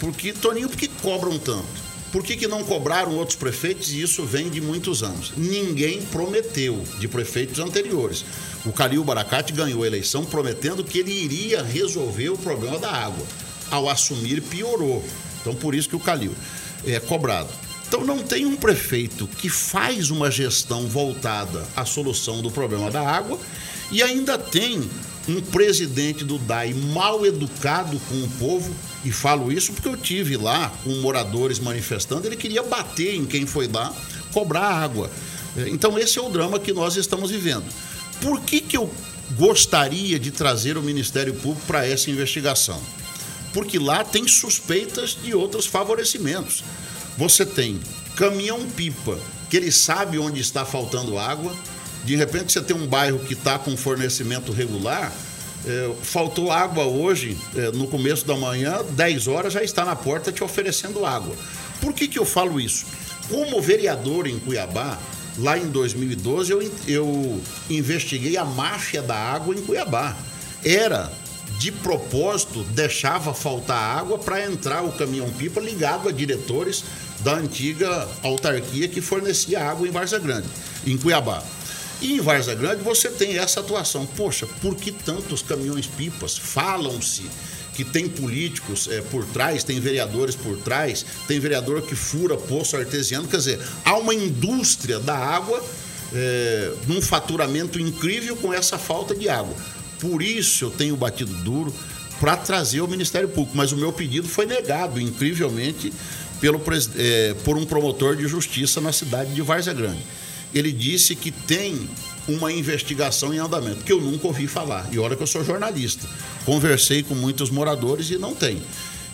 porque, Toninho, por que cobram tanto? Por que, que não cobraram outros prefeitos? E isso vem de muitos anos. Ninguém prometeu de prefeitos anteriores. O Calil Baracate ganhou a eleição prometendo que ele iria resolver o problema da água. Ao assumir, piorou. Então, por isso que o Calil é cobrado. Então, não tem um prefeito que faz uma gestão voltada à solução do problema da água e ainda tem um presidente do DAI mal educado com o povo, e falo isso porque eu tive lá com moradores manifestando, ele queria bater em quem foi lá, cobrar água. Então esse é o drama que nós estamos vivendo. Por que, que eu gostaria de trazer o Ministério Público para essa investigação? Porque lá tem suspeitas de outros favorecimentos. Você tem caminhão-pipa, que ele sabe onde está faltando água, de repente você tem um bairro que está com fornecimento regular, é, faltou água hoje, é, no começo da manhã, 10 horas já está na porta te oferecendo água. Por que, que eu falo isso? Como vereador em Cuiabá, lá em 2012, eu, eu investiguei a máfia da água em Cuiabá. Era de propósito, deixava faltar água para entrar o caminhão-pipa ligado a diretores da antiga autarquia que fornecia água em Varza Grande, em Cuiabá. E em Varza Grande você tem essa atuação. Poxa, por que tantos caminhões-pipas? Falam-se que tem políticos é, por trás, tem vereadores por trás, tem vereador que fura poço artesiano. Quer dizer, há uma indústria da água é, num faturamento incrível com essa falta de água. Por isso eu tenho batido duro para trazer o Ministério Público, mas o meu pedido foi negado, incrivelmente, pelo, é, por um promotor de justiça na cidade de Várzea Grande ele disse que tem uma investigação em andamento, que eu nunca ouvi falar. E olha que eu sou jornalista. Conversei com muitos moradores e não tem.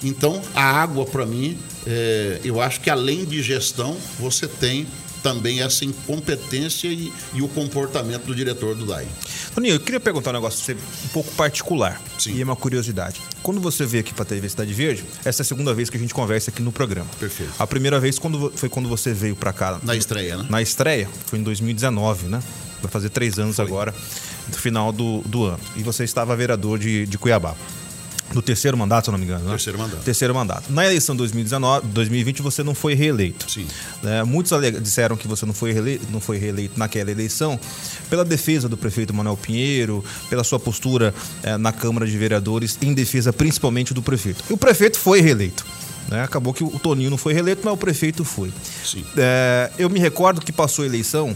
Então, a água, para mim, é, eu acho que além de gestão, você tem também essa incompetência e, e, o comportamento do diretor do DAI. Toninho, eu queria perguntar um negócio um pouco particular. Sim. E é uma curiosidade. Quando você veio aqui para a TV Cidade Verde, essa é a segunda vez que a gente conversa aqui no programa. Perfeito. A primeira vez quando, foi quando você veio para cá. Na estreia, né? Na estreia, foi em 2019, né? Vai fazer três anos foi. agora, no final do, do ano. E você estava vereador de, de Cuiabá. No terceiro mandato, se eu não me engano. Né? Terceiro mandato. Terceiro mandato. Na eleição de 2019, 2020, você não foi reeleito. Sim. É, muitos disseram que você não foi, reeleito, não foi reeleito naquela eleição pela defesa do prefeito Manuel Pinheiro, pela sua postura é, na Câmara de Vereadores, em defesa principalmente do prefeito. E o prefeito foi reeleito. Né? Acabou que o Toninho não foi reeleito, mas o prefeito foi. Sim. É, eu me recordo que passou a eleição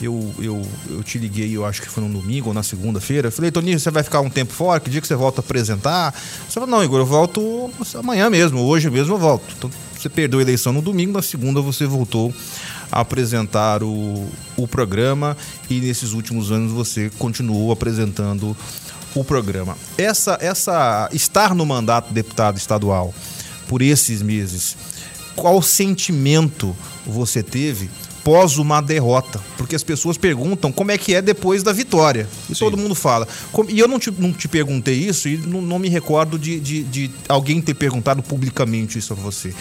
eu, eu, eu te liguei, eu acho que foi no domingo ou na segunda-feira. Falei, Toninho, você vai ficar um tempo fora? Que dia que você volta a apresentar? Você falou, não, Igor, eu volto amanhã mesmo, hoje mesmo eu volto. Então você perdeu a eleição no domingo, na segunda você voltou a apresentar o, o programa e nesses últimos anos você continuou apresentando o programa. Essa, essa estar no mandato de deputado estadual por esses meses, qual sentimento você teve após uma derrota. Porque as pessoas perguntam como é que é depois da vitória. E Sim. todo mundo fala. E eu não te, não te perguntei isso e não, não me recordo de, de, de alguém ter perguntado publicamente isso a você.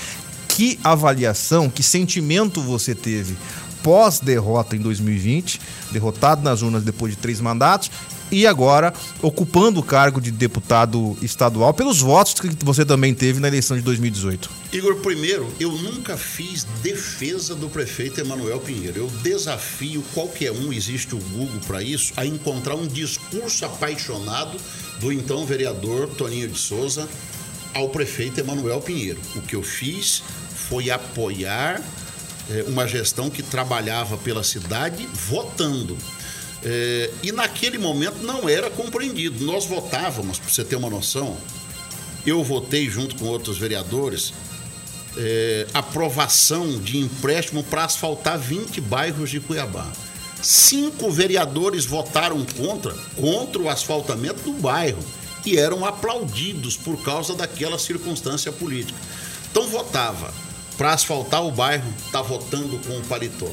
Que avaliação, que sentimento você teve pós-derrota em 2020, derrotado nas urnas depois de três mandatos, e agora ocupando o cargo de deputado estadual pelos votos que você também teve na eleição de 2018. Igor, primeiro, eu nunca fiz defesa do prefeito Emanuel Pinheiro. Eu desafio qualquer um, existe o Google para isso, a encontrar um discurso apaixonado do então vereador Toninho de Souza ao prefeito Emanuel Pinheiro. O que eu fiz foi apoiar é, uma gestão que trabalhava pela cidade votando. É, e naquele momento não era compreendido. Nós votávamos, para você ter uma noção, eu votei junto com outros vereadores é, aprovação de empréstimo para asfaltar 20 bairros de Cuiabá. Cinco vereadores votaram contra, contra o asfaltamento do bairro e eram aplaudidos por causa daquela circunstância política. Então votava para asfaltar o bairro, está votando com o paletó.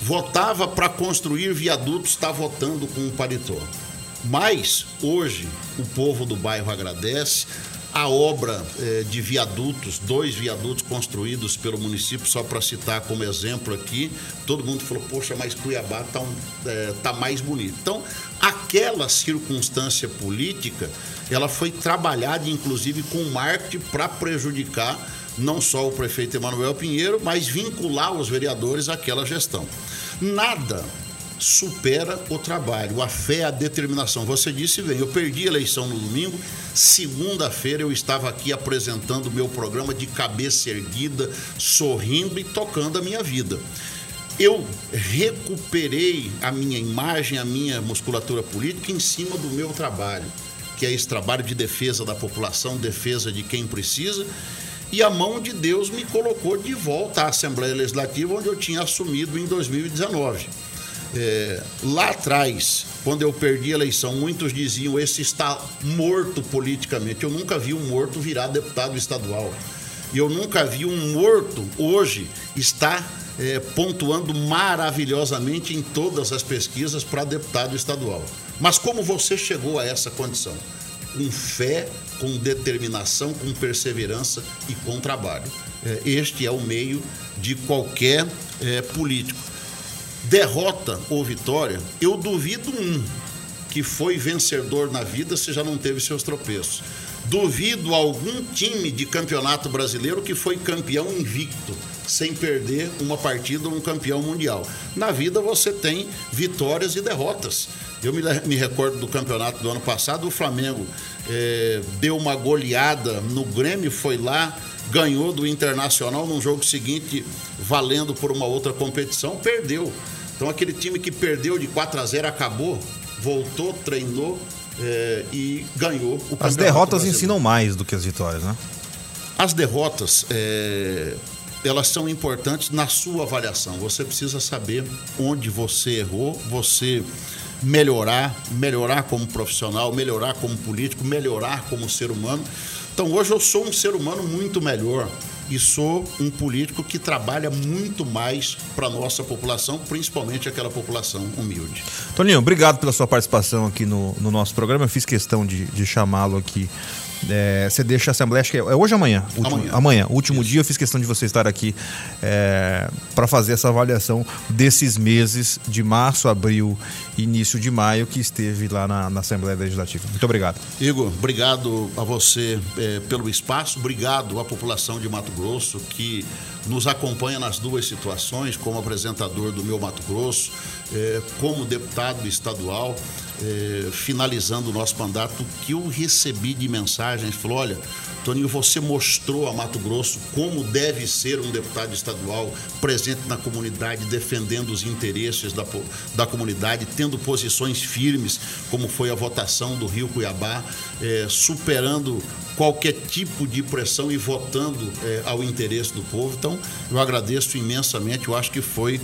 Votava para construir viadutos, está votando com o paletó. Mas hoje o povo do bairro agradece, a obra eh, de viadutos, dois viadutos construídos pelo município, só para citar como exemplo aqui, todo mundo falou, poxa, mas Cuiabá está um, eh, tá mais bonito. Então, aquela circunstância política, ela foi trabalhada, inclusive, com marketing para prejudicar não só o prefeito Emanuel Pinheiro, mas vincular os vereadores àquela gestão. Nada supera o trabalho, a fé, a determinação. Você disse bem, eu perdi a eleição no domingo, segunda-feira eu estava aqui apresentando o meu programa de cabeça erguida, sorrindo e tocando a minha vida. Eu recuperei a minha imagem, a minha musculatura política em cima do meu trabalho, que é esse trabalho de defesa da população, defesa de quem precisa e a mão de Deus me colocou de volta à Assembleia Legislativa, onde eu tinha assumido em 2019. É, lá atrás, quando eu perdi a eleição, muitos diziam: esse está morto politicamente. Eu nunca vi um morto virar deputado estadual. E eu nunca vi um morto hoje estar é, pontuando maravilhosamente em todas as pesquisas para deputado estadual. Mas como você chegou a essa condição? Com fé, com determinação, com perseverança e com trabalho. É, este é o meio de qualquer é, político derrota ou vitória, eu duvido um que foi vencedor na vida se já não teve seus tropeços. Duvido algum time de campeonato brasileiro que foi campeão invicto, sem perder uma partida ou um campeão mundial. Na vida você tem vitórias e derrotas. Eu me, me recordo do campeonato do ano passado, o Flamengo é, deu uma goleada no Grêmio, foi lá, ganhou do Internacional num jogo seguinte, valendo por uma outra competição, perdeu. Então aquele time que perdeu de 4 a 0 acabou, voltou, treinou é, e ganhou o As derrotas brasileiro. ensinam mais do que as vitórias, né? As derrotas, é, elas são importantes na sua avaliação. Você precisa saber onde você errou, você melhorar, melhorar como profissional, melhorar como político, melhorar como ser humano. Então hoje eu sou um ser humano muito melhor e sou um político que trabalha muito mais para a nossa população, principalmente aquela população humilde. Toninho, obrigado pela sua participação aqui no, no nosso programa. Eu fiz questão de, de chamá-lo aqui é, você deixa a Assembleia, acho que é, é hoje ou amanhã? Último, amanhã. Amanhã, último Isso. dia, eu fiz questão de você estar aqui é, para fazer essa avaliação desses meses de março, abril início de maio que esteve lá na, na Assembleia Legislativa. Muito obrigado. Igor, obrigado a você é, pelo espaço, obrigado à população de Mato Grosso que nos acompanha nas duas situações, como apresentador do meu Mato Grosso, é, como deputado estadual eh, finalizando o nosso mandato, que eu recebi de mensagens, falou, olha, Toninho, você mostrou a Mato Grosso como deve ser um deputado estadual presente na comunidade, defendendo os interesses da, da comunidade, tendo posições firmes, como foi a votação do Rio Cuiabá, eh, superando qualquer tipo de pressão e votando eh, ao interesse do povo. Então, eu agradeço imensamente, eu acho que foi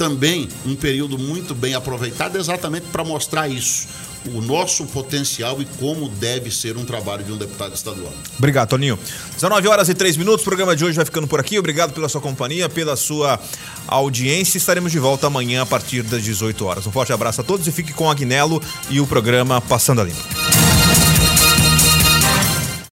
também um período muito bem aproveitado exatamente para mostrar isso o nosso potencial e como deve ser um trabalho de um deputado estadual. Obrigado, Toninho. 19 horas e 3 minutos, o programa de hoje vai ficando por aqui. Obrigado pela sua companhia, pela sua audiência. Estaremos de volta amanhã a partir das 18 horas. Um forte abraço a todos e fique com a Agnello e o programa Passando a Limpo.